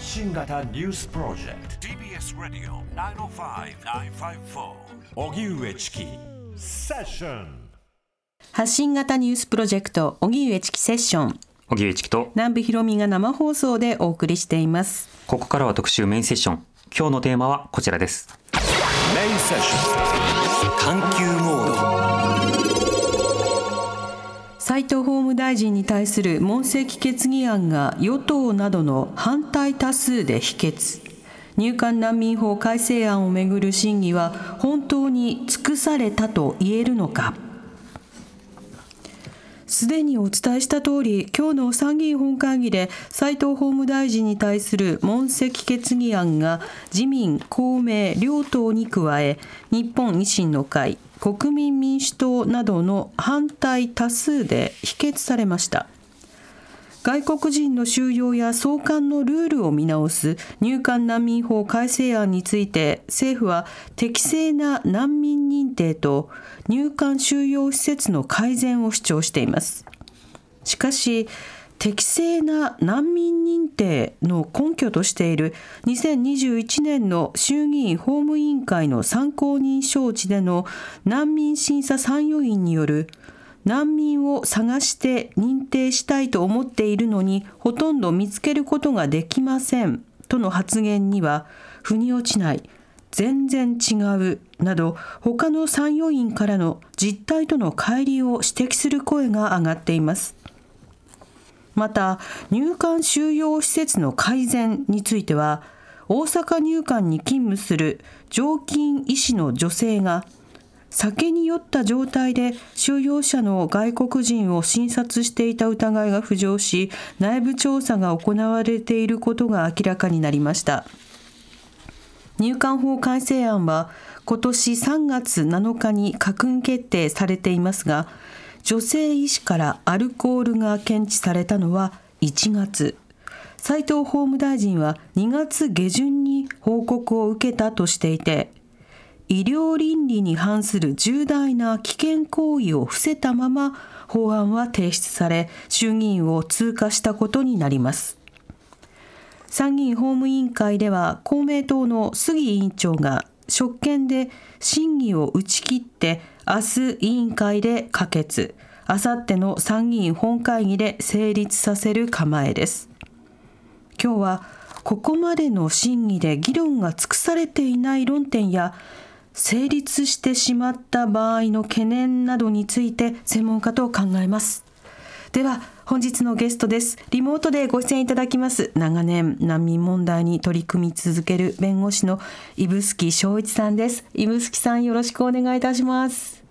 発信型ニュースプロジェクト。TBS ラディオ905-954おぎゅうえちきセッション発信型ニュースプロジェクト荻上チキセッション。荻上チキと。南部ひろみが生放送でお送りしています。ここからは特集メインセッション。今日のテーマはこちらです。メインセッション探求モード斉藤法務大臣に対する問責決議案が与党などの反対多数で否決。入管難民法改正案をめぐる審議は本当に尽くされたと言えるのか。すでにお伝えした通り、今日の参議院本会議で斉藤法務大臣に対する問責決議案が自民、公明両党に加え、日本維新の会、国民民主党などの反対多数で否決されました。外国人の収容や送還のルールを見直す入管難民法改正案について政府は適正な難民認定と入管収容施設の改善を主張していますしかし適正な難民認定の根拠としている2021年の衆議院法務委員会の参考人招致での難民審査参与員による難民を探して認定したいと思っているのにほとんど見つけることができませんとの発言には腑に落ちない。全然違うなど他の参与員からの実態との乖離を指摘する声が上がっています。また入管収容施設の改善については大阪入管に勤務する常勤医師の女性が酒に酔った状態で収容者の外国人を診察していた疑いが浮上し内部調査が行われていることが明らかになりました。入管法改正案は今年3月7日に閣議決定されていますが女性医師からアルコールが検知されたのは1月。斉藤法務大臣は2月下旬に報告を受けたとしていて医療倫理に反する重大な危険行為を伏せたまま法案は提出され衆議院を通過したことになります。参議院法務委員会では公明党の杉委員長が職権で審議を打ち切って明日委員会で可決。あさっての参議院本会議で成立させる構えです。今日はここまでの審議で議論が尽くされていない論点や成立してしまった場合の懸念などについて専門家と考えます。では本日のゲストです。リモートでご出演いただきます。長年難民問題に取り組み続ける弁護士の指宿翔一さんです。指宿さんよろしくお願いいたします。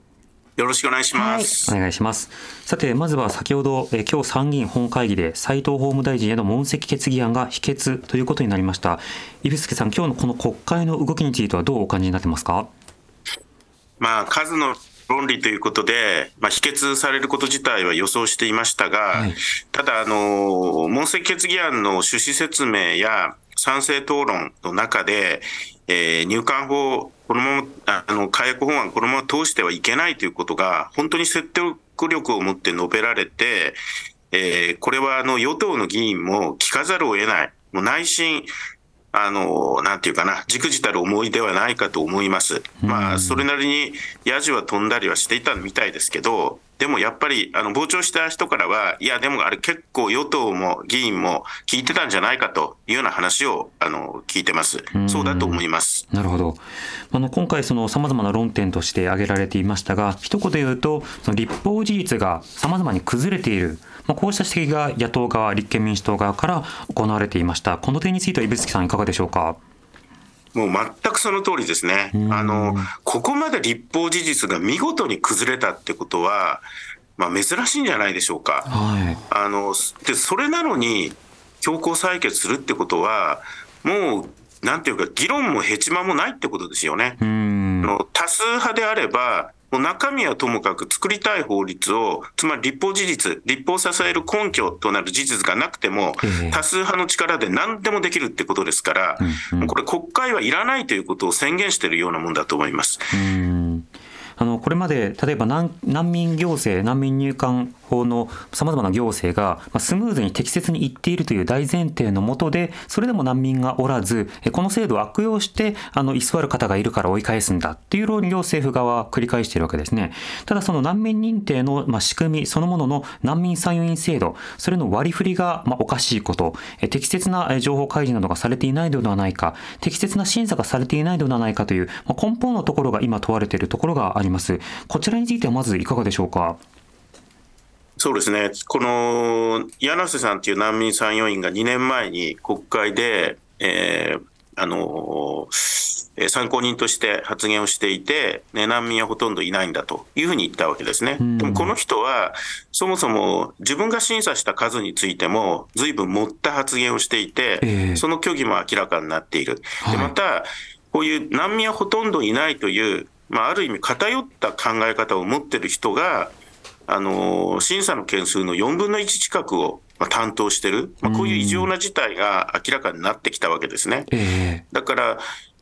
よろしくお願いします、はい、お願いします。さてまずは先ほどえ今日参議院本会議で斉藤法務大臣への問責決議案が否決ということになりました。指宿さん今日のこの国会の動きについてはどうお感じになってますか？まあ、数の論理ということで、まあ、否決されること自体は予想していましたが、はい、ただあの、問責決議案の趣旨説明や賛成討論の中で、えー、入管法、このまま、あの、火薬法案、このまま通してはいけないということが、本当に説得力を持って述べられて、えー、これはあの与党の議員も聞かざるを得ない、もう内心、あの、なんていうかな、じくじたる思いではないかと思います。まあ、それなりにヤジは飛んだりはしていたみたいですけど、でもやっぱり、あの、傍聴した人からは、いや、でもあれ結構与党も議員も聞いてたんじゃないかというような話を、あの、聞いてます。そうだと思います。なるほど。あの、今回その様々な論点として挙げられていましたが、一言で言うと、その立法事実が様々に崩れている。まあ、こうした指摘が野党側、立憲民主党側から行われていました。この点については、指宿さんいかがでしょうか？もう全くその通りですね。あの、ここまで立法事実が見事に崩れたってことは、まあ、珍しいんじゃないでしょうか。はい、あのでそれなのに強行採決するってことは、もう、なんていうか、議論もへちまもないってことですよね。の多数派であれば、もう中身はともかく作りたい法律を、つまり立法事実、立法を支える根拠となる事実がなくても、多数派の力で何でもできるってことですから、うんうん、これ、国会はいらないということを宣言しているようなもんだと思います。あのこれまで例えば難難民行政、難民入管法のさまざまな行政がスムーズに適切にいっているという大前提のもとでそれでも難民がおらずこの制度を悪用してあの居座る方がいるから追い返すんだっていう論理を政府側は繰り返しているわけですね。ただその難民認定の、ま、仕組みそのものの難民参与員制度それの割り振りが、ま、おかしいこと適切な情報開示などがされていないのではないか適切な審査がされていないのではないかという、ま、根本のところが今問われているところがあります。こちらについてはまずいかがでしょうか？そうですね、この柳瀬さんという難民参与員が2年前に国会で、えー、あの参考人として発言をしていて、ね、難民はほとんどいないんだというふうに言ったわけですね。でもこの人は、そもそも自分が審査した数についても、ずいぶん持った発言をしていて、その虚偽も明らかになっている。でまたこういう難民はほとんどいないという、まあ、ある意味偏った考え方を持っている人が、あの審査の件数の4分の1近くを担当してる、まあ、こういう異常な事態が明らかになってきたわけですね。えー、だから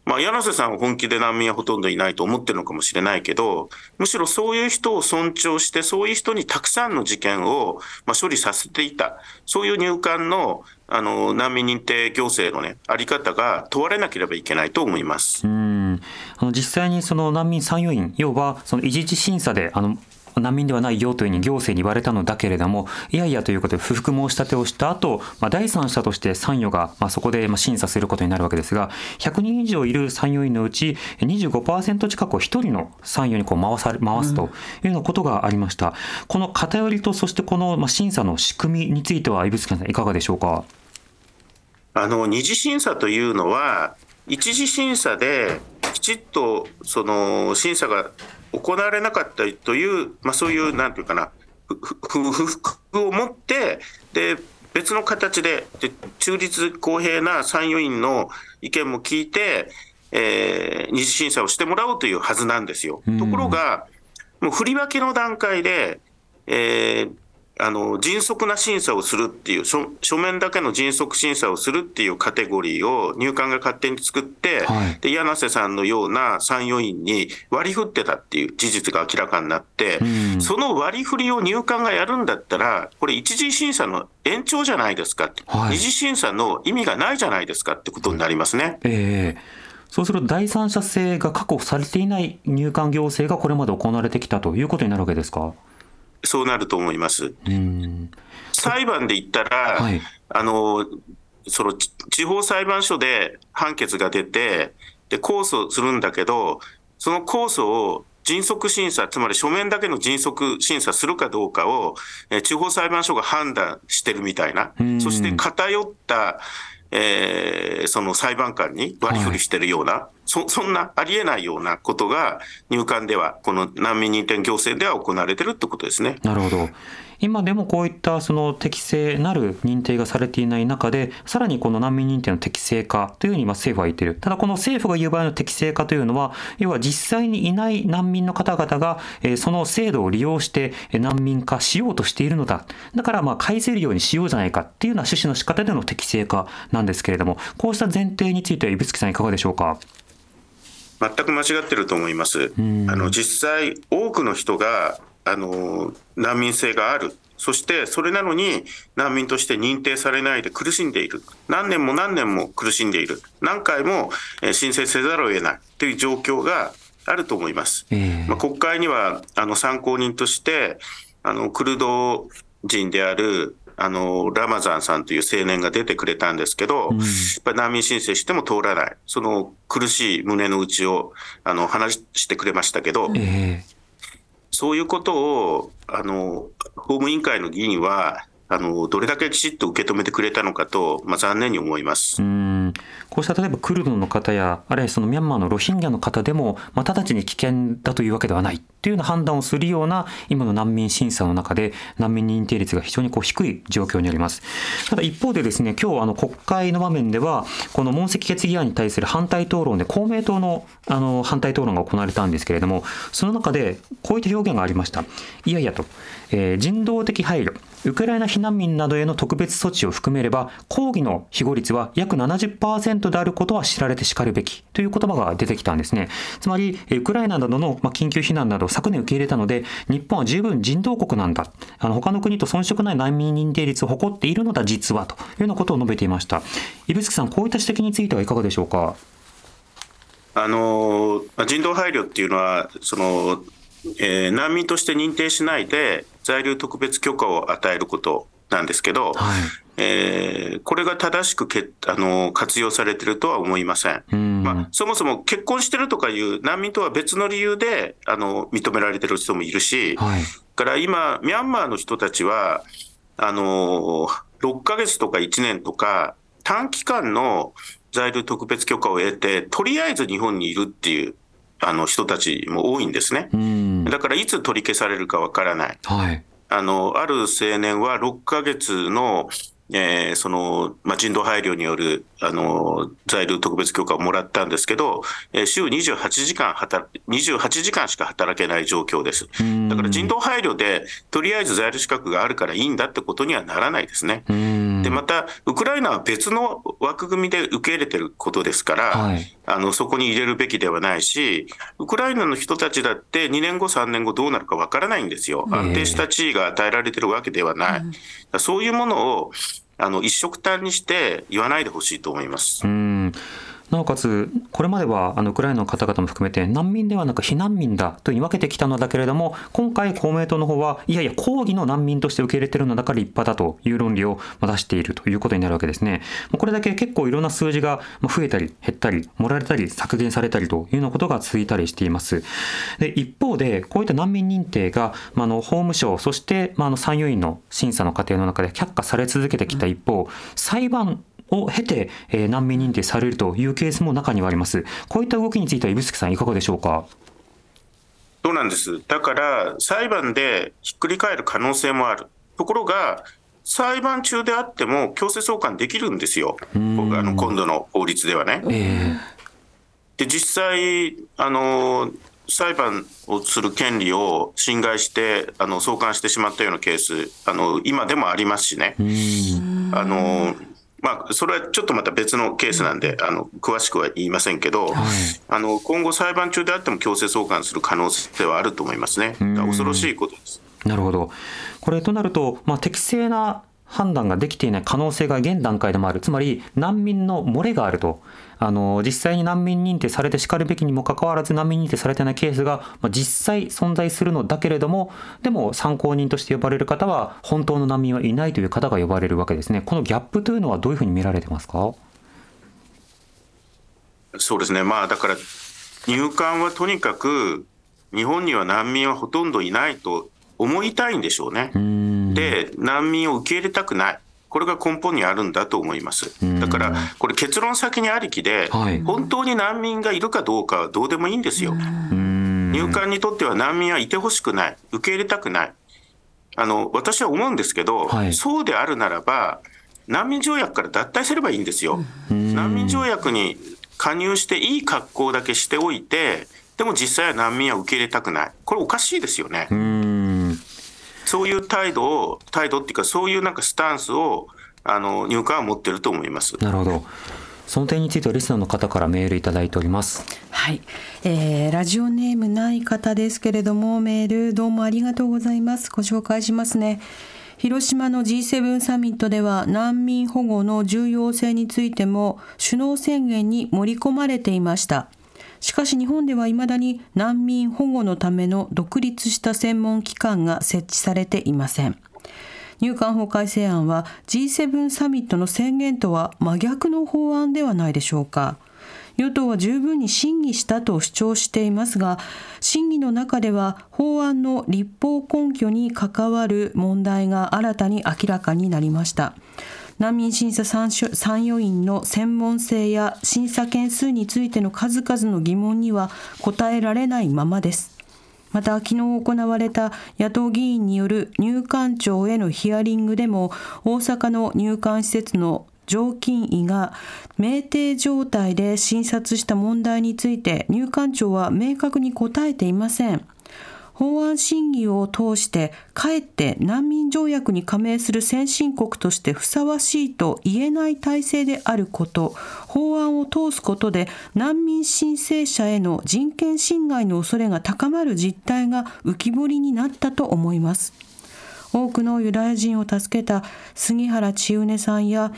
まあ、柳瀬さんは本気で難民はほとんどいないと思ってるのかもしれないけど、むしろそういう人を尊重して、そういう人にたくさんの事件を、まあ、処理させていた、そういう入管のあの難民認定行政の、ね、あり方が問われなければいけないと思います。うん。あの実際にその難民参与員、要はその一時審査であの難民ではないよというふうに行政に言われたのだけれども、いやいやということで不服申し立てをした後、まあ、第三者として参与が、まあ、そこで審査することになるわけですが、100人以上いる参与員のうち25%近くを1人の参与にこう回さ回すというようなことがありました。うん、この偏りと、そしてこの審査の仕組みについては、指宿さん、いかがでしょうか？あの二次審査というのは、一次審査できちっとその審査が行われなかったという、まあ、そういう、なんていうかな、不服を持って、で、別の形でで、中立公平な参与員の意見も聞いて、えー、二次審査をしてもらおうというはずなんですよ。ところが、もう振り分けの段階で、えー、あの迅速な審査をするっていう書、書面だけの迅速審査をするっていうカテゴリーを入管が勝手に作って、はい、で柳瀬さんのような参与員に割り振ってたっていう事実が明らかになって、うん、その割り振りを入管がやるんだったら、これ、一次審査の延長じゃないですか、はい、二次審査の意味がないじゃないですかってことになりますね。えーそうすると第三者性が確保されていない入管行政がこれまで行われてきたということになるわけですか？そうなると思います。裁判で言ったら、はい、あのその地方裁判所で判決が出て、で控訴するんだけど、その控訴を迅速審査、つまり書面だけの迅速審査するかどうかを、え地方裁判所が判断してるみたいな、そして偏ったえー、その裁判官に割り振りしてるような、はい、そそんなありえないようなことが入管では、この難民認定行政では行われてるってことですね。なるほど。今でもこういったその適正なる認定がされていない中で、さらにこの難民認定の適正化というふうに政府は言っている。ただこの政府が言う場合の適正化というのは、要は実際にいない難民の方々が、えその制度を利用して難民化しようとしているのだ。だからまあ返せるようにしようじゃないかっていうような趣旨の仕方での適正化なんですけれども、こうした前提については指宿さんいかがでしょうか？全く間違ってると思います。あの実際多くの人があの難民性がある、そしてそれなのに難民として認定されないで苦しんでいる、何年も何年も苦しんでいる、何回も申請せざるを得ない。という状況があると思います。えー、まあ、国会にはあの参考人としてあのクルド人であるあのラマザンさんという青年が出てくれたんですけど、うん、やっぱ難民申請しても通らない、その苦しい胸の内をあの話してくれましたけど、えーそういうことを、あの、法務委員会の議員は、あのどれだけきちっと受け止めてくれたのかと、まあ、残念に思いますうんこうした例えばクルドの方や、あるいはそのミャンマーのロヒンギャの方でも、まあ、直ちに危険だというわけではないというような判断をするような、今の難民審査の中で、難民認定率が非常にこう低い状況にあります。ただ一方でですね、今日あの国会の場面では、この問責決議案に対する反対討論で、公明党のあの反対討論が行われたんですけれども、その中でこういった表現がありました。いやいやと、えー、人道的配慮、ウクライナ避難民などへの特別措置を含めれば、抗議の庇護率は約70%であることは知られてしかるべきという言葉が出てきたんですね。つまり、ウクライナなどの緊急避難などを昨年受け入れたので、日本は十分人道国なんだ。あの他の国と遜色ない難民認定率を誇っているのだ実はというようなことを述べていました。指宿さん、こういった指摘についてはいかがでしょうか？あの人道配慮っていうのはその、えー、難民として認定しないで在留特別許可を与えることなんですけど、はい、えー、これが正しくけあの活用されてるとは思いません。ん。まあ、そもそも結婚してるとかいう難民とは別の理由であの認められてる人もいるし、はい、から今、ミャンマーの人たちは、あの6ヶ月とか1年とか、短期間の在留特別許可を得て、とりあえず日本にいるっていうあの人たちも多いんですね。だからいつ取り消されるかわからない。はい、あのある青年は6ヶ月のえー、その、まあ、人道配慮による、あの、在留特別許可をもらったんですけど、えー、週28時間働、28時間しか働けない状況です。だから人道配慮で、とりあえず在留資格があるからいいんだってことにはならないですね。で、また、ウクライナは別の枠組みで受け入れてることですから、はい、あの、そこに入れるべきではないし、ウクライナの人たちだって2年後、3年後どうなるかわからないんですよ。安定した地位が与えられてるわけではない。そういうものを、あの一色単にして言わないでほしいと思います。うんなおかつ、これまではあのウクライナの方々も含めて難民ではなく避難民だというに分けてきたのだけれども、今回公明党の方は、いやいや、抗議の難民として受け入れてるのだから立派だという論理を出しているということになるわけですね。これだけ結構いろんな数字が増えたり減ったり、盛られたり削減されたりというようなことが続いたりしています。で、一方で、こういった難民認定が、まあ、の法務省、そして、まあ、の参与員の審査の過程の中で却下され続けてきた一方、裁判を経て、えー、難民認定されるというケースも中にはあります。こういった動きについては、指宿さん、いかがでしょうか？そうなんです。だから、裁判でひっくり返る可能性もある。ところが、裁判中であっても強制送還できるんですよ、あの今度の法律ではね。えー、で実際あの裁判をする権利を侵害してあの送還してしまったようなケースあの今でもありますしね。あのまあ、それはちょっとまた別のケースなんで、あの詳しくは言いませんけど、はい、あの今後、裁判中であっても強制送還する可能性はあると思いますね、恐ろしいことです。なるほど。これとなると、まあ、適正な判断ができていない可能性が現段階でもある、つまり難民の漏れがあると、あの実際に難民認定されてしかるべきにもかかわらず難民認定されてないケースが、まあ、実際存在するのだけれども、でも参考人として呼ばれる方は、本当の難民はいないという方が呼ばれるわけですね。このギャップというのはどういうふうに見られてますか？そうですね、まあ、だから入管はとにかく、日本には難民はほとんどいないと思いたいんでしょうね。で、難民を受け入れたくない。これが根本にあるんだと思います。だから、これ結論先にありきで、本当に難民がいるかどうかはどうでもいいんですよ。入管にとっては難民はいてほしくない。受け入れたくない。あの、私は思うんですけど、はい、そうであるならば、難民条約から脱退すればいいんですよ。難民条約に加入していい格好だけしておいて、でも実際は難民は受け入れたくない。これおかしいですよね。そういう態度を、態度っていうか、そういうなんかスタンスを、あの入管は持ってると思います。なるほど。その点についてはリスナーの方からメールいただいております。はい、えー、ラジオネームない方ですけれどもメールどうもありがとうございます。ご紹介しますね。広島の G7 サミットでは難民保護の重要性についても首脳宣言に盛り込まれていました。しかし日本では未だに難民保護のための独立した専門機関が設置されていません。入管法改正案は G7 サミットの宣言とは真逆の法案ではないでしょうか。与党は十分に審議したと主張していますが、審議の中では法案の立法根拠に関わる問題が新たに明らかになりました。難民審査参与員の専門性や審査件数についての数々の疑問には答えられないままです。また昨日行われた野党議員による入管庁へのヒアリングでも大阪の入管施設の常勤医が酩酊状態で診察した問題について入管庁は明確に答えていません。法案審議を通してかえって難民条約に加盟する先進国としてふさわしいと言えない体制であること法案を通すことで難民申請者への人権侵害の恐れが高まる実態が浮き彫りになったと思います。多くのユダヤ人を助けた杉原千畝さんや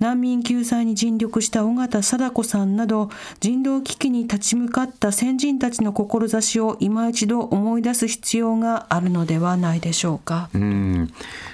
難民救済に尽力した尾形貞子さんなど人道危機に立ち向かった先人たちの志を今一度思い出す必要があるのではないでしょうか。うん。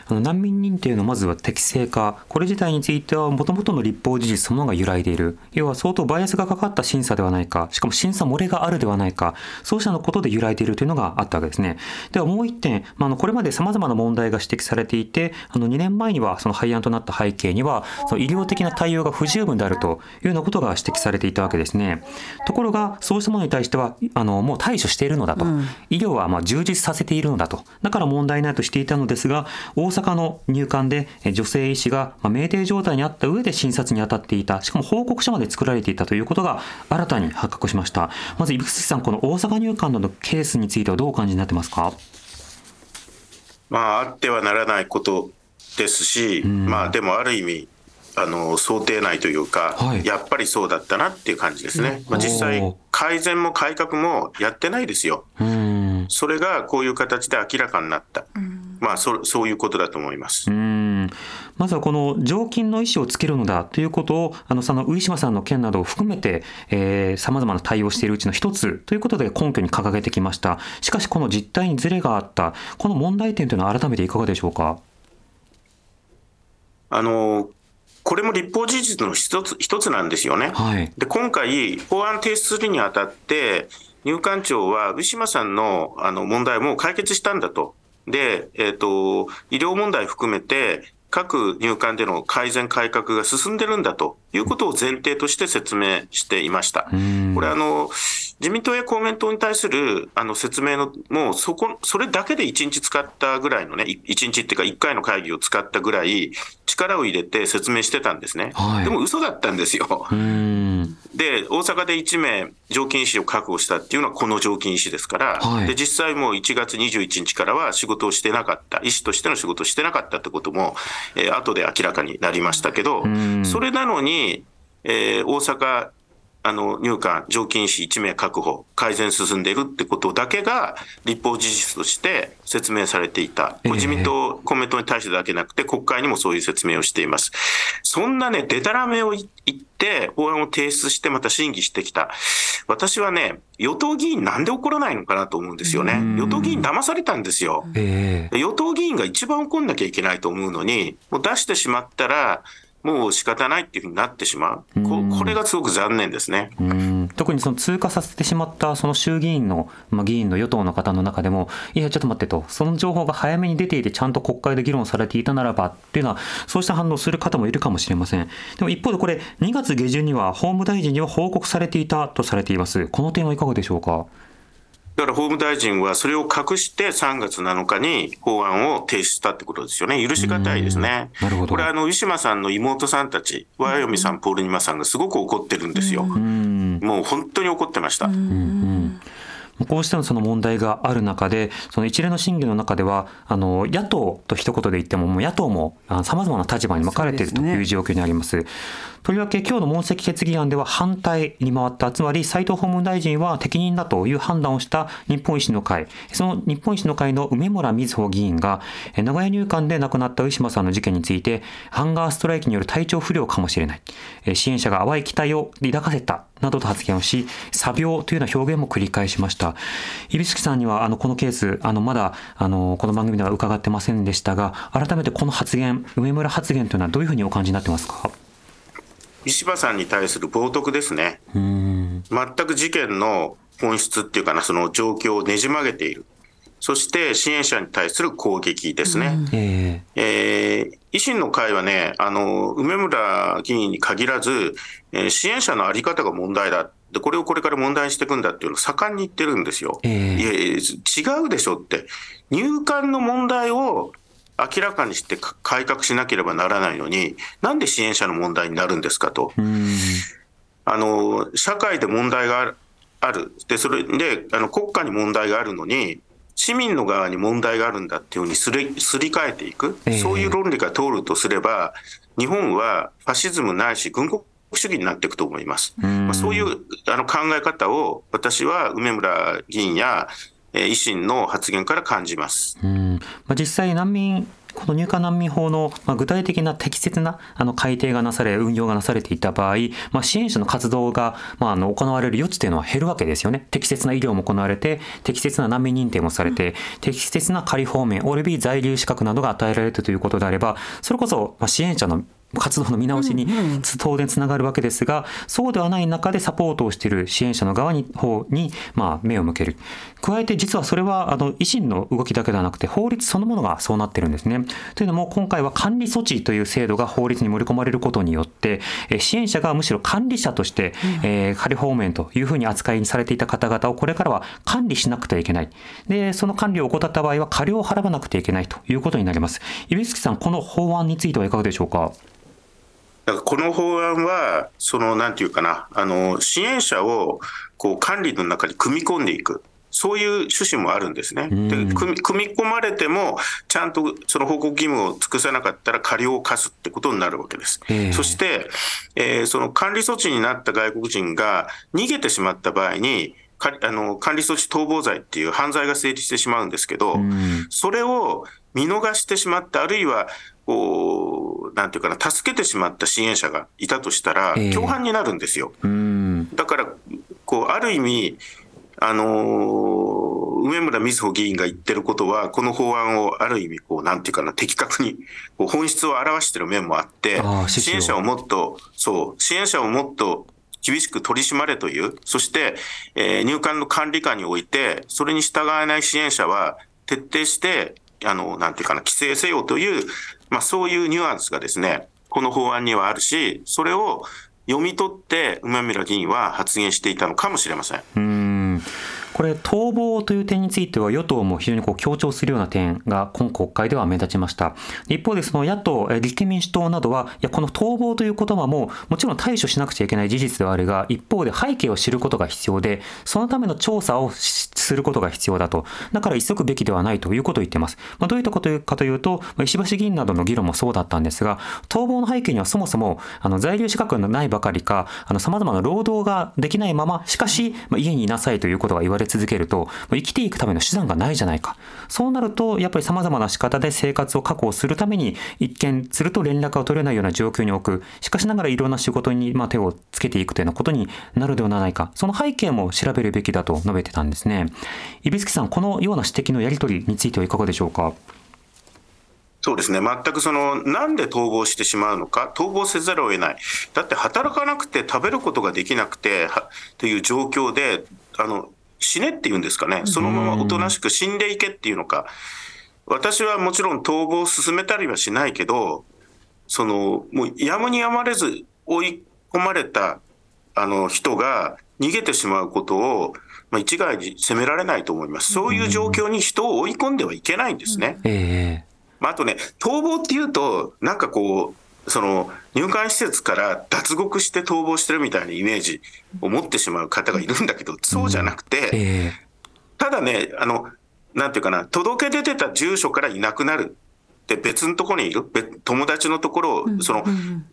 あの難民認定のまずは適正化。これ自体についてはもともとの立法事実そのものが揺らいでいる。要は相当バイアスがかかった審査ではないか。しかも審査漏れがあるではないか。そうしたのことで揺らいでいるというのがあったわけですね。ではもう一点、まあ、のこれまでさまざまな問題が指摘されていてあの2年前にはその廃案となった背景にはその医療的な対応が不十分であるというようなことが指摘されていたわけですね。ところがそうしたものに対してはあのもう対処しているのだと、うん、医療はまあ充実させているのだと。だから問題ないとしていたのですが大阪の入管で女性医師が酩酊状態にあった上で診察に当たっていた。しかも報告書まで作られていたということが新たに発覚しました。まず伊吹さんこの大阪入管のケースについてはどうお感じになってますか？まああってはならないことですし、うん、まあでもある意味あの想定内というか、はい、やっぱりそうだったなっていう感じですね、まあ、実際、改善も改革もやってないですよ、それがこういう形で明らかになった、まあそ、そういうことだと思います。まずはこの常勤の意思をつけるのだということを、あのその上島さんの件などを含めて、さまざまな対応しているうちの一つということで根拠に掲げてきました。しかし、この実態にずれがあった、この問題点というのは改めていかがでしょうか？あのこれも立法事実の一つ一つなんですよね。はい、で今回、法案提出するにあたって、入管庁はウィシュマさんのあの問題も解決したんだと。で、えっ、ー、と、医療問題含めて、各入管での改善改革が進んでるんだということを前提として説明していました。これあの、自民党や公明党に対するあの説明の、もうそこ、それだけで1日使ったぐらいのね、1日っていうか1回の会議を使ったぐらい、力を入れて説明してたんですね。はい、でも嘘だったんですよ。で、大阪で1名、常勤医師を確保したっていうのはこの常勤医師ですから、はい、で実際もう1月21日からは仕事をしてなかった、医師としての仕事をしてなかったってことも、えー、後で明らかになりましたけど、それなのに、えー、大阪あの入管、常勤医師1名確保、改善進んでいるってことだけが立法事実として説明されていた、自民党、公明党に対してだけなくて、国会にもそういう説明をしています。そんなね、でたらめを言って、法案を提出して、また審議してきた、私はね、与党議員、なんで怒らないのかなと思うんですよね。与党議員、騙されたんですよ。与党議員が一番怒んなきゃいけないと思うのに、もう出してしまったら、もう仕方ないっていうふうになってしまう、ここれがすごく残念ですね。特にその通過させてしまったその衆議院の、まあ、議員の与党の方の中でも、いや、ちょっと待ってと、その情報が早めに出ていて、ちゃんと国会で議論されていたならばっていうのは、そうした反応する方もいるかもしれません。でも一方で、これ、2月下旬には法務大臣には報告されていたとされています、この点はいかがでしょうか？だから法務大臣はそれを隠して3月7日に法案を提出したってことですよね。許し難いですね。なるほど。これあの、ウィシュマさんの妹さんたち、ワヨミさん、ポールニマさんがすごく怒ってるんですよ。もう本当に怒ってました。こうしたその問題がある中で、その一連の審議の中では、あの野党と一言で言っても、もう野党もさまざまな立場に分かれているという状況にあります。とりわけ今日の問責決議案では反対に回った、つまり斉藤法務大臣は適任だという判断をした日本維新の会、その日本維新の会の梅村瑞穂議員が、名古屋入管で亡くなったウィシュマさんの事件について、ハンガーストライキによる体調不良かもしれない、支援者が淡い期待を抱かせたなどと発言をし、詐病というような表現も繰り返しました。指宿さんには、あの、このケース、あの、まだ、あの、この番組では伺ってませんでしたが、改めてこの発言、梅村発言というのはどういうふうにお感じになってますか？石破さんに対する冒涜ですね。全く事件の本質っていうかな、その状況をねじ曲げている。そして支援者に対する攻撃ですね。えー、維新の会はね、あの、梅村議員に限らず、えー、支援者の在り方が問題だ。で、これをこれから問題にしていくんだっていうのを盛んに言ってるんですよ。えー、いや違うでしょって。入管の問題を明らかにして改革しなければならないのに、なんで支援者の問題になるんですかと。あの、社会で問題がある。で、それで、あの、国家に問題があるのに、市民の側に問題があるんだっていうふうにすりすり替えていく、ええそういう論理が通るとすれば、日本はファシズムないし、軍国主義になっていくと思います。まあ、そういうあの考え方を、私は梅村議員や、えー維新の発言から感じます。うんまあ、実際難民この入管難民法の具体的な適切なあの改定がなされ運用がなされていた場合、まあ、支援者の活動がまああの行われる余地というのは減るわけですよね。適切な医療も行われて適切な難民認定もされて、適切な仮放免および在留資格などが与えられるということであればそれこそま支援者の活動の見直しにつ当然つながるわけですが、そうではない中でサポートをしている支援者の側に方に、まあ、目を向ける。加えて実はそれはあの維新の動きだけではなくて法律そのものがそうなってるんですね。というのも今回は管理措置という制度が法律に盛り込まれることによってえー支援者がむしろ管理者として、えー仮放免というふうに扱いにされていた方々をこれからは管理しなくてはいけない。で、その管理を怠った場合は過料を払わなくてはいけないということになります。指宿さん、この法案についてはいかがでしょうか？だからこの法案は、そのなんていうかな、あの支援者をこう管理の中に組み込んでいく。そういう趣旨もあるんですね。で組み組み込まれても、ちゃんとその報告義務を尽くさなかったら過料を課すってことになるわけです。ええそして、えーその管理措置になった外国人が逃げてしまった場合に、かあの管理措置逃亡罪っていう犯罪が成立してしまうんですけど、んそれを見逃してしまった、あるいはこう、なんていうかな、助けてしまった支援者がいたとしたら、ええ共犯になるんですよ。うん。だから、こう、ある意味、あのー梅村瑞穂議員が言ってることは、この法案をある意味、こう、なんていうかな、的確に、こう本質を表してる面もあって支援者をもっと、そう、支援者をもっと厳しく取り締まれという、そして、えー入管の管理下において、それに従わない支援者は徹底して、あの、なんていうかな、規制せよという、まあそういうニュアンスがですね、この法案にはあるし、それを読み取って梅村議員は発言していたのかもしれません。うんこれ逃亡という点については与党も非常にこう強調するような点が今国会では目立ちました。一方でその野党立憲民主党などはいやこの逃亡という言葉ももちろん対処しなくちゃいけない事実ではあるが一方で背景を知ることが必要でそのための調査をすることが必要だと。だから急ぐべきではないということを言っています、まあ、どういったことかというと石橋議員などの議論もそうだったんですが逃亡の背景にはそもそもあの在留資格がないばかりかさまざまな労働ができないまましかし、まあ、家にいなさいということが言われ続けると、まあ生きていくための手段がないじゃないか。そうなるとやっぱりさまざまな仕方で生活を確保するために一見すると連絡が取れないような状況に置く。しかしながらいろんな仕事にまあ手をつけていくというようなことになるではないか。その背景も調べるべきだと述べてたんですね。指宿さんこのような指摘のやり取りについてはいかがでしょうか？そうですね、全くその、なんで逃亡してしまうのか、逃亡せざるを得ない、だって働かなくて食べることができなくてという状況で、あの死ねっていうんですかね、そのままおとなしく死んでいけっていうのか、私はもちろん逃亡を進めたりはしないけど、そのもうやむにやまれず追い込まれたあの人が逃げてしまうことを、まあ、一概に責められないと思います。そういう状況に人を追い込んではいけないんですね。ええまあ、あとね、逃亡っていうと、なんかこう、その入管施設から脱獄して逃亡してるみたいなイメージを持ってしまう方がいるんだけど、そうじゃなくて、えただね、あの、なんていうかな、届け出てた住所からいなくなる。で別のところにいる？別友達のところを、その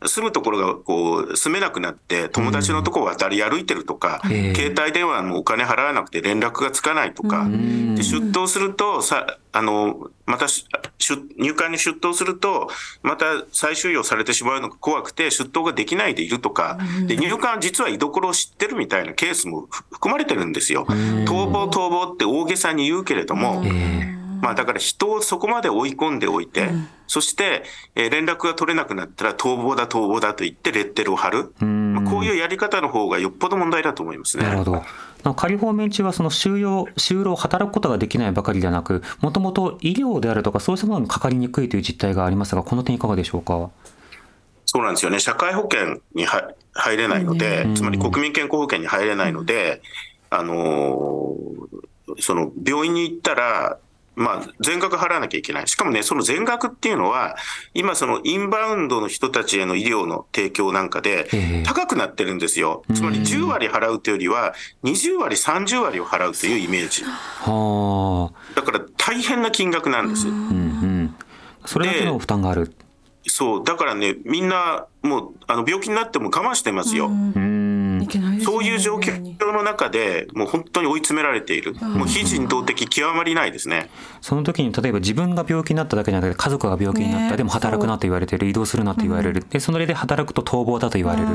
住むところがこう住めなくなって友達のところを渡り歩いてるとか、ええ。携帯電話もお金払わなくて連絡がつかないとか、出頭するとさあのまた入管に出頭するとまた再収容されてしまうのが怖くて出頭ができないでいるとか、で入管は実は居所を知ってるみたいなケースもふ含まれてるんですよ。逃亡逃亡って大げさに言うけれども、ええまあ、だから人をそこまで追い込んでおいて、そして、えー連絡が取れなくなったら逃亡だ逃亡だと言ってレッテルを貼る、んまあ、こういうやり方の方がよっぽど問題だと思いますね。なるほど。まあ仮放免中はその収容、就労、働くことができないばかりではなく、もともと医療であるとか、そうしたものにかかりにくいという実態がありますが、この点いかがでしょうか？そうなんですよね、社会保険には入れないので、つまり国民健康保険に入れないので、あのーその病院に行ったら、まあ、全額払わなきゃいけない。しかもね、その全額っていうのは、今、そのインバウンドの人たちへの医療の提供なんかで、高くなってるんですよ。つまり10割払うというよりは、20割、30割を払うというイメージ。だから大変な金額なんです。うんうん、それだけの負担がある。そう、だからね、みんな、もう、あの病気になっても我慢してますよ。うんそういう状況の中で、もう本当に追い詰められている、もう非人道的極まりないですね。その時に例えば自分が病気になっただけじゃなくて家族が病気になった、でも働くなと言われている移動するなと言われる、でその例で働くと逃亡だと言われる、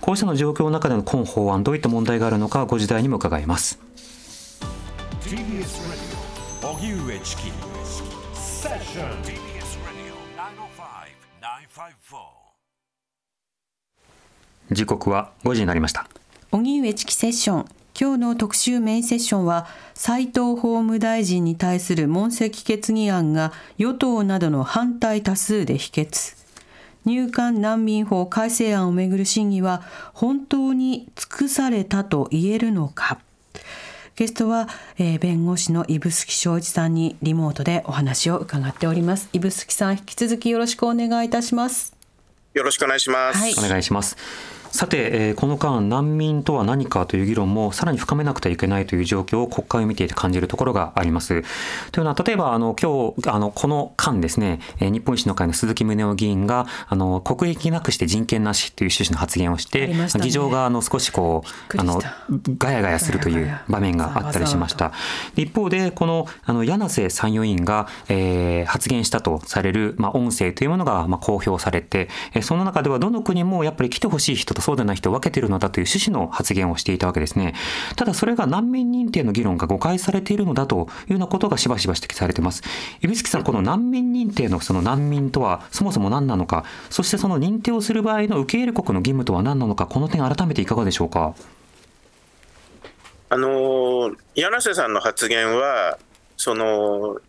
こうしたの状況の中での今法案どういった問題があるのかご時代にも伺います。時刻は5時になりました。荻上チキセッション。今日の特集メインセッションは斉藤法務大臣に対する問責決議案が与党などの反対多数で否決。入管難民法改正案をめぐる審議は本当に尽くされたと言えるのか。ゲストは、えー、弁護士の指宿正一さんにリモートでお話を伺っております。指宿さん引き続きよろしくお願いいたします。よろしくお願いします、はい、お願いしますさて、えー、この間難民とは何かという議論もさらに深めなくてはいけないという状況を国会を見ていて感じるところがあります。というのは例えばあの今日あのこの間ですね、えー、日本維新の会の鈴木宗男議員があの国益なくして人権なしという趣旨の発言をして、ね、議場があの少しこうあのガヤガヤするという場面があったりしました。一方でこのあの柳瀬参与委員が、えー、発言したとされるまあ音声というものがまあ公表されて、えー、その中ではどの国もやっぱり来てほしい人とそうでない人を分けてるのだという趣旨の発言をしていたわけですね。ただそれが難民認定の議論が誤解されているのだというようなことがしばしば指摘されています。指宿さん、この難民認定のその難民とはそもそも何なのか、そしてその認定をする場合の受け入れ国の義務とは何なのか、この点改めていかがでしょうか？あの柳瀬さんの発言は、その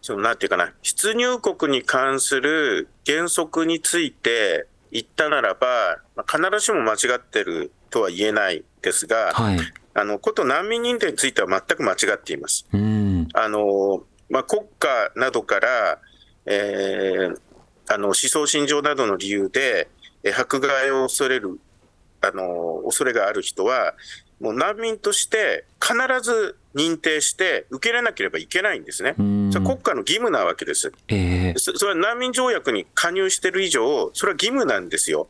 そのなんていうかな、出入国に関する原則について、言ったならば、まあ、必ずしも間違ってるとは言えないですが、はい、あのこと難民認定については全く間違っています。あのまあ、国家などから、えー、あの思想信条などの理由で、え迫害を恐れるあの恐れがある人は、もう難民として必ず認定して受け入れなければいけないんですね。それは国家の義務なわけです、えー、そ。れは難民条約に加入している以上、それは義務なんですよ。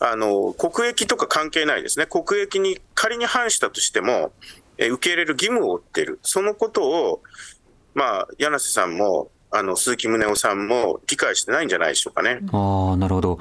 あの国益とか関係ないですね。国益に仮に反したとしても、え受け入れる義務を負っている。そのことを、まあ、柳瀬さんも、あの鈴木宗男さんも理解してないんじゃないでしょうかね。あなるほど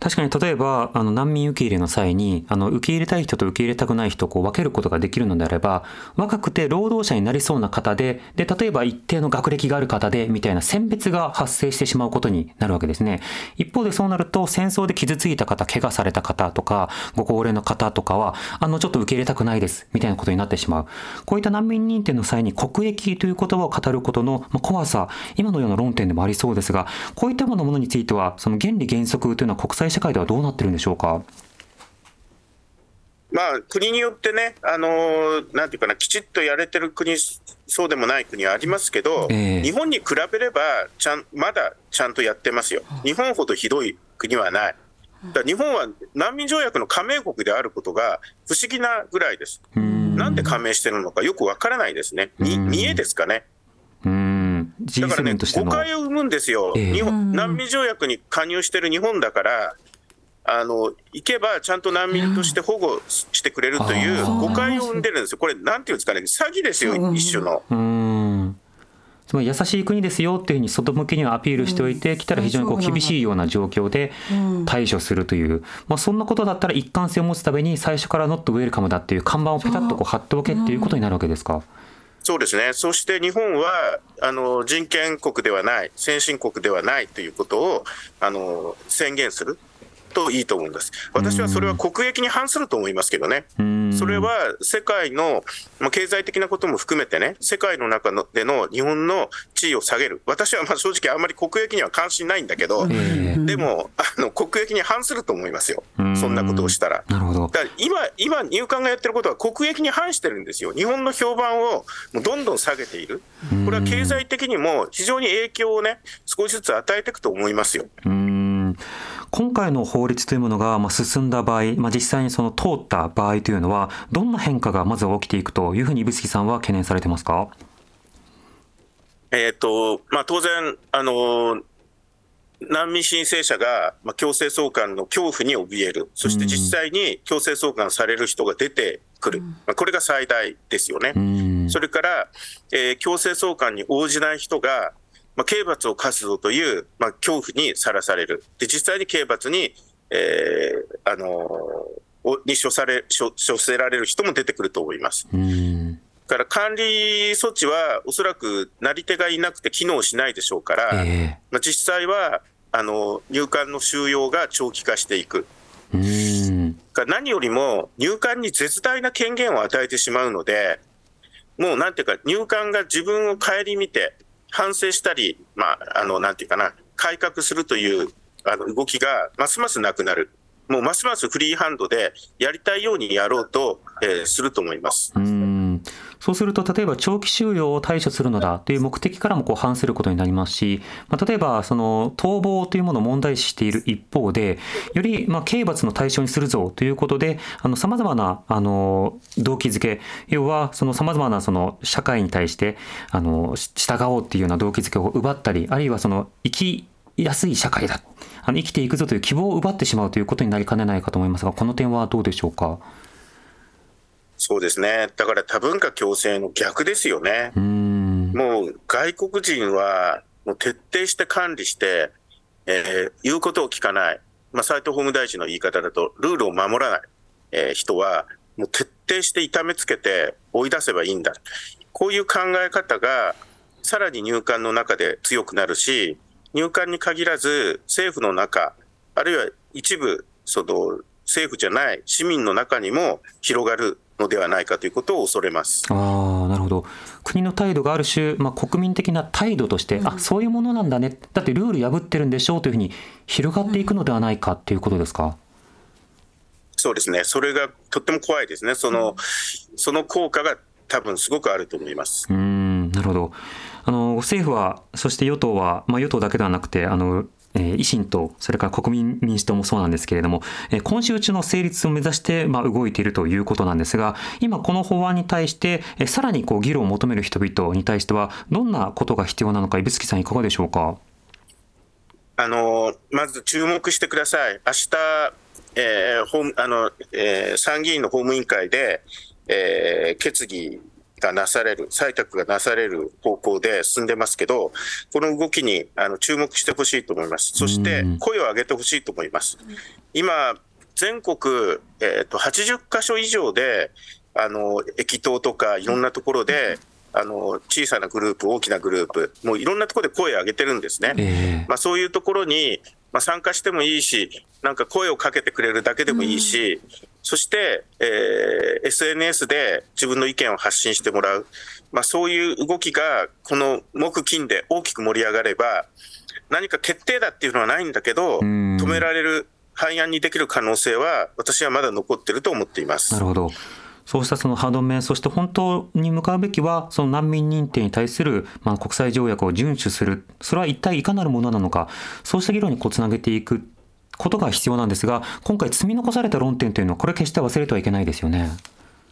確かに例えばあの難民受け入れの際にあの受け入れたい人と受け入れたくない人をこう分けることができるのであれば若くて労働者になりそうな方でで例えば一定の学歴がある方でみたいな選別が発生してしまうことになるわけですね。一方でそうなると戦争で傷ついた方怪我された方とかご高齢の方とかはあのちょっと受け入れたくないですみたいなことになってしまう。こういった難民認定の際に国益という言葉を語ることの怖さ今のような論点でもありそうですがこういったものについてはその原理原則というのは国際社会ではどうなってるんでしょうか？まあ、国によってね、あのなんていうかな、きちっとやれてる国、そうでもない国はありますけど、えー、日本に比べればちゃん、まだちゃんとやってますよ、日本ほどひどい国はない。だ日本は難民条約の加盟国であることが不思議なぐらいです。なんで加盟してるのかよくわからないですね。に見えですかね。だからね、誤解を生むんですよ、えー、日本難民条約に加入してる日本だから、あの行けばちゃんと難民として保護してくれるという誤解を生んでるんですよ、これ、なんていうんですかね、詐欺ですよ、一種の。つまり優しい国ですよっていうふうに外向けにはアピールしておいて、来たら非常にこう厳しいような状況で対処するという、まあ、そんなことだったら一貫性を持つために最初からノットウェルカムだっていう看板をペタッとこう貼っておけっていうことになるわけですか？そうですね、そして日本はあの人権国ではない、先進国ではないということをあの宣言する、といいと思います。私はそれは国益に反すると思いますけどね。それは世界の、まあ、経済的なことも含めてね、世界の中のでの日本の地位を下げる。私はまあ正直あんまり国益には関心ないんだけど、でも、あの、国益に反すると思いますよ。そんなことをしたら。なるほど。だから今、今、入管がやってることは国益に反してるんですよ。日本の評判をもうどんどん下げている。これは経済的にも非常に影響をね、少しずつ与えていくと思いますよ。うん今回の法律というものがまあ進んだ場合、まあ、実際にその通った場合というのは、どんな変化がまず起きていくというふうに指宿さんは懸念されてますか？えーとまあ、当然、あの難民申請者が、まあ、強制送還の恐怖に怯える、そして実際に強制送還される人が出てくる、まあ、これが最大ですよね。それから、えー、強制送還に応じない人が、まあ、刑罰を科すぞという、まあ、恐怖にさらされる。で、実際に刑罰に、えー、あのー、に処され、処、処せられる人も出てくると思います。から管理措置はおそらくなり手がいなくて機能しないでしょうから、えー、まあ、実際はあの入管の収容が長期化していく。何よりも入管に絶大な権限を与えてしまうので、もうなんていうか、入管が自分を顧みて、反省したり、まあ、あの、なんていうかな、改革するというあの動きがますますなくなる。もうますますフリーハンドでやりたいようにやろうと、えー、すると思います。うんそうすると、例えば長期収容を対処するのだという目的からもこう反することになりますし、まあ、例えばその逃亡というものを問題視している一方で、よりまあ刑罰の対象にするぞということで、さまざまなあの動機づけ、要はそのさまざまなその社会に対してあの従おうっていうような動機づけを奪ったり、あるいはその生きやすい社会だ、あの生きていくぞという希望を奪ってしまうということになりかねないかと思いますが、この点はどうでしょうか？そうですね。だから多文化共生の逆ですよね。もう外国人はもう徹底して管理して、えー、言うことを聞かない。まあ、斉藤法務大臣の言い方だと、ルールを守らない、えー、人は、もう徹底して痛めつけて追い出せばいいんだ。こういう考え方が、さらに入管の中で強くなるし、入管に限らず、政府の中、あるいは一部、その政府じゃない市民の中にも広がるのではないかということを恐れます。あなるほど。国の態度がある種、まあ、国民的な態度として、うん、あそういうものなんだね。だってルール破ってるんでしょうというふうに広がっていくのではないかということですか？そうですね、それがとっても怖いですね、その,、その効果が多分すごくあると思います。うんなるほど。あの政府は、そして与党は、まあ、与党だけではなくて、あのえ維新と、それから国民民主党もそうなんですけれども、え今週中の成立を目指して、まあ、動いているということなんですが、今この法案に対して、えさらにこう議論を求める人々に対しては、どんなことが必要なのか、指宿さんいかがでしょうか？あのまず注目してください。明日、えーあのえー、参議院の法務委員会で、えー、決議がなされる、採択がなされる方向で進んでますけど、この動きにあの注目してほしいと思います。そして声を上げてほしいと思います。今、全国、えーと、80箇所以上で、あの駅頭とかいろんなところで、あの小さなグループ、大きなグループ、もういろんなところで声を上げてるんですね。えー、まあ、そういうところに、まあ、参加してもいいし、なんか声をかけてくれるだけでもいいし、そして、えー、SNS で自分の意見を発信してもらう、まあ、そういう動きがこの木金で大きく盛り上がれば、何か決定だっていうのはないんだけど、止められる、廃案にできる可能性は、私はまだ残ってると思っています。なるほどそうしたその歯止め、そして本当に向かうべきは、その難民認定に対する、まあ、国際条約を遵守する、それは一体いかなるものなのか、そうした議論にこうつなげていく。ことが必要なんですが、今回、積み残された論点というのは、これ、決して忘れてはいけないですよね。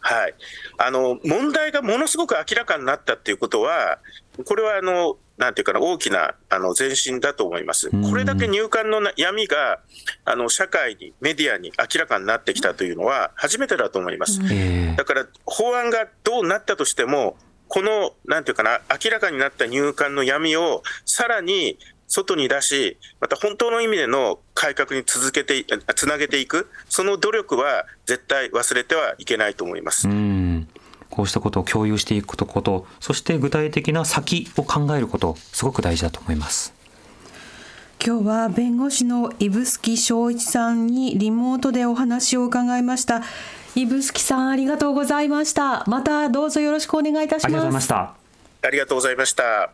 はい、あの問題がものすごく明らかになったっていうことは、これはあのなんていうかな、大きなあの前進だと思います。これだけ入管の闇があの社会に、メディアに明らかになってきたというのは、初めてだと思います。だから、法案がどうなったとしても、このなんていうかな、明らかになった入管の闇をさらに外に出し、また本当の意味での改革に続けて、つなげていく、その努力は絶対忘れてはいけないと思います。こうしたことを共有していくこと、そして具体的な先を考えること、すごく大事だと思います。今日は弁護士の指宿翔一さんにリモートでお話を伺いました。指宿さんありがとうございました。またどうぞよろしくお願いいたします。ありがとうございました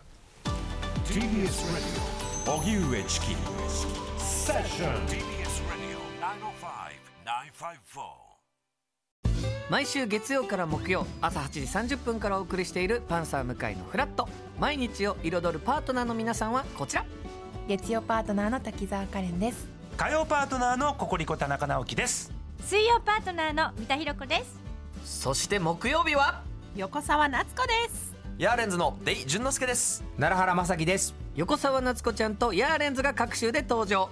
セッション TBS Radio 905-954毎週月曜から木曜朝8時30分からお送りしている「パンサー向井のフラット」毎日を彩るパートナーの皆さんはこちら。月曜パートナーの滝沢カレンです。火曜パートナーのココリコ田中直樹です。水曜パートナーの三田寛子です。そして木曜日は？横澤夏子です。ヤーレンズのデイ淳之介です。奈良原雅樹です。横澤夏子ちゃんとヤーレンズが各週で登場